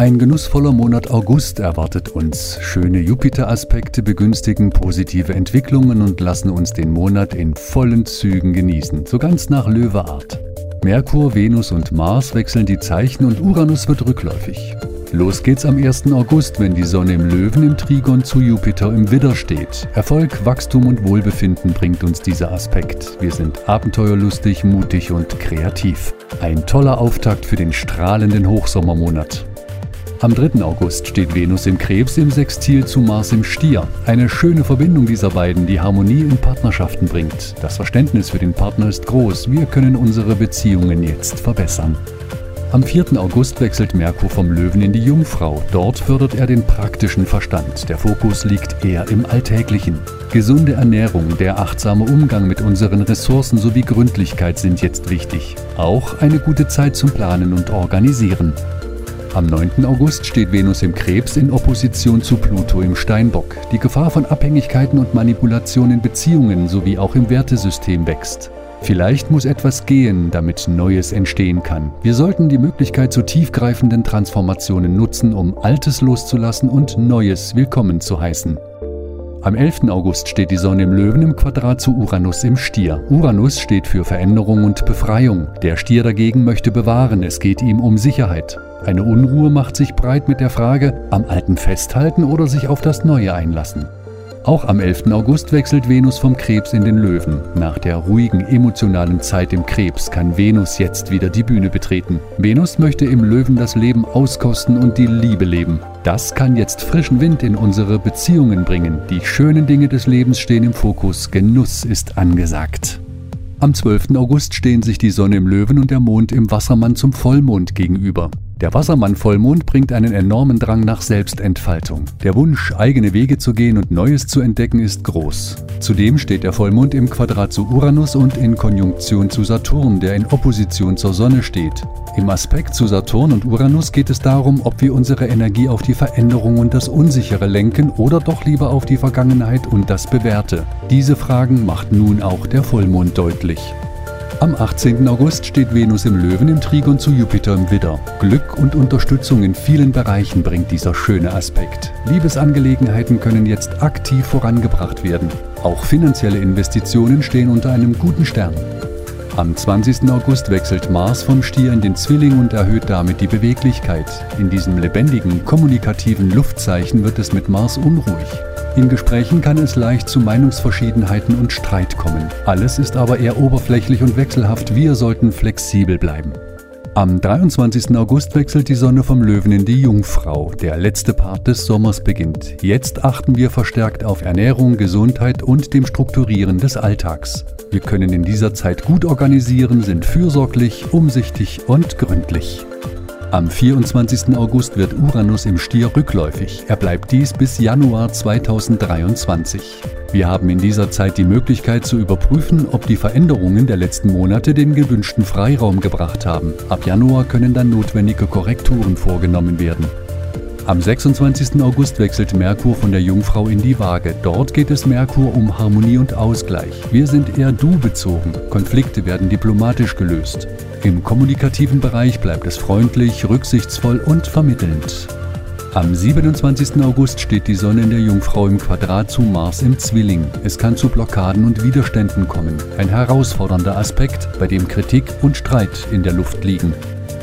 Ein genussvoller Monat August erwartet uns. Schöne Jupiter-Aspekte begünstigen positive Entwicklungen und lassen uns den Monat in vollen Zügen genießen, so ganz nach Löweart. Merkur, Venus und Mars wechseln die Zeichen und Uranus wird rückläufig. Los geht's am 1. August, wenn die Sonne im Löwen im Trigon zu Jupiter im Widder steht. Erfolg, Wachstum und Wohlbefinden bringt uns dieser Aspekt. Wir sind abenteuerlustig, mutig und kreativ. Ein toller Auftakt für den strahlenden Hochsommermonat. Am 3. August steht Venus im Krebs im Sextil zu Mars im Stier. Eine schöne Verbindung dieser beiden, die Harmonie in Partnerschaften bringt. Das Verständnis für den Partner ist groß. Wir können unsere Beziehungen jetzt verbessern. Am 4. August wechselt Merkur vom Löwen in die Jungfrau. Dort fördert er den praktischen Verstand. Der Fokus liegt eher im Alltäglichen. Gesunde Ernährung, der achtsame Umgang mit unseren Ressourcen sowie Gründlichkeit sind jetzt wichtig. Auch eine gute Zeit zum Planen und Organisieren. Am 9. August steht Venus im Krebs in Opposition zu Pluto im Steinbock. Die Gefahr von Abhängigkeiten und Manipulation in Beziehungen sowie auch im Wertesystem wächst. Vielleicht muss etwas gehen, damit Neues entstehen kann. Wir sollten die Möglichkeit zu tiefgreifenden Transformationen nutzen, um Altes loszulassen und Neues willkommen zu heißen. Am 11. August steht die Sonne im Löwen im Quadrat zu Uranus im Stier. Uranus steht für Veränderung und Befreiung. Der Stier dagegen möchte bewahren, es geht ihm um Sicherheit. Eine Unruhe macht sich breit mit der Frage, am Alten festhalten oder sich auf das Neue einlassen. Auch am 11. August wechselt Venus vom Krebs in den Löwen. Nach der ruhigen, emotionalen Zeit im Krebs kann Venus jetzt wieder die Bühne betreten. Venus möchte im Löwen das Leben auskosten und die Liebe leben. Das kann jetzt frischen Wind in unsere Beziehungen bringen. Die schönen Dinge des Lebens stehen im Fokus. Genuss ist angesagt. Am 12. August stehen sich die Sonne im Löwen und der Mond im Wassermann zum Vollmond gegenüber. Der Wassermann-Vollmond bringt einen enormen Drang nach Selbstentfaltung. Der Wunsch, eigene Wege zu gehen und Neues zu entdecken, ist groß. Zudem steht der Vollmond im Quadrat zu Uranus und in Konjunktion zu Saturn, der in Opposition zur Sonne steht. Im Aspekt zu Saturn und Uranus geht es darum, ob wir unsere Energie auf die Veränderung und das Unsichere lenken oder doch lieber auf die Vergangenheit und das Bewährte. Diese Fragen macht nun auch der Vollmond deutlich. Am 18. August steht Venus im Löwen im Trigon zu Jupiter im Widder. Glück und Unterstützung in vielen Bereichen bringt dieser schöne Aspekt. Liebesangelegenheiten können jetzt aktiv vorangebracht werden. Auch finanzielle Investitionen stehen unter einem guten Stern. Am 20. August wechselt Mars vom Stier in den Zwilling und erhöht damit die Beweglichkeit. In diesem lebendigen, kommunikativen Luftzeichen wird es mit Mars unruhig. In Gesprächen kann es leicht zu Meinungsverschiedenheiten und Streit kommen. Alles ist aber eher oberflächlich und wechselhaft. Wir sollten flexibel bleiben. Am 23. August wechselt die Sonne vom Löwen in die Jungfrau. Der letzte Part des Sommers beginnt. Jetzt achten wir verstärkt auf Ernährung, Gesundheit und dem Strukturieren des Alltags. Wir können in dieser Zeit gut organisieren, sind fürsorglich, umsichtig und gründlich. Am 24. August wird Uranus im Stier rückläufig. Er bleibt dies bis Januar 2023. Wir haben in dieser Zeit die Möglichkeit zu überprüfen, ob die Veränderungen der letzten Monate den gewünschten Freiraum gebracht haben. Ab Januar können dann notwendige Korrekturen vorgenommen werden. Am 26. August wechselt Merkur von der Jungfrau in die Waage. Dort geht es Merkur um Harmonie und Ausgleich. Wir sind eher du-bezogen. Konflikte werden diplomatisch gelöst. Im kommunikativen Bereich bleibt es freundlich, rücksichtsvoll und vermittelnd. Am 27. August steht die Sonne in der Jungfrau im Quadrat zu Mars im Zwilling. Es kann zu Blockaden und Widerständen kommen. Ein herausfordernder Aspekt, bei dem Kritik und Streit in der Luft liegen.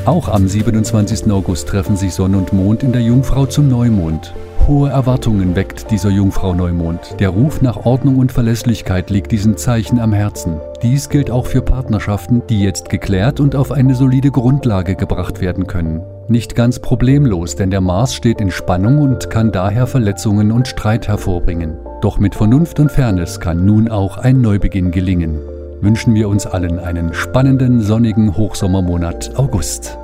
Auch am 27. August treffen sich Sonne und Mond in der Jungfrau zum Neumond. Hohe Erwartungen weckt dieser Jungfrau Neumond. Der Ruf nach Ordnung und Verlässlichkeit liegt diesem Zeichen am Herzen. Dies gilt auch für Partnerschaften, die jetzt geklärt und auf eine solide Grundlage gebracht werden können. Nicht ganz problemlos, denn der Mars steht in Spannung und kann daher Verletzungen und Streit hervorbringen. Doch mit Vernunft und Fairness kann nun auch ein Neubeginn gelingen. Wünschen wir uns allen einen spannenden, sonnigen Hochsommermonat August.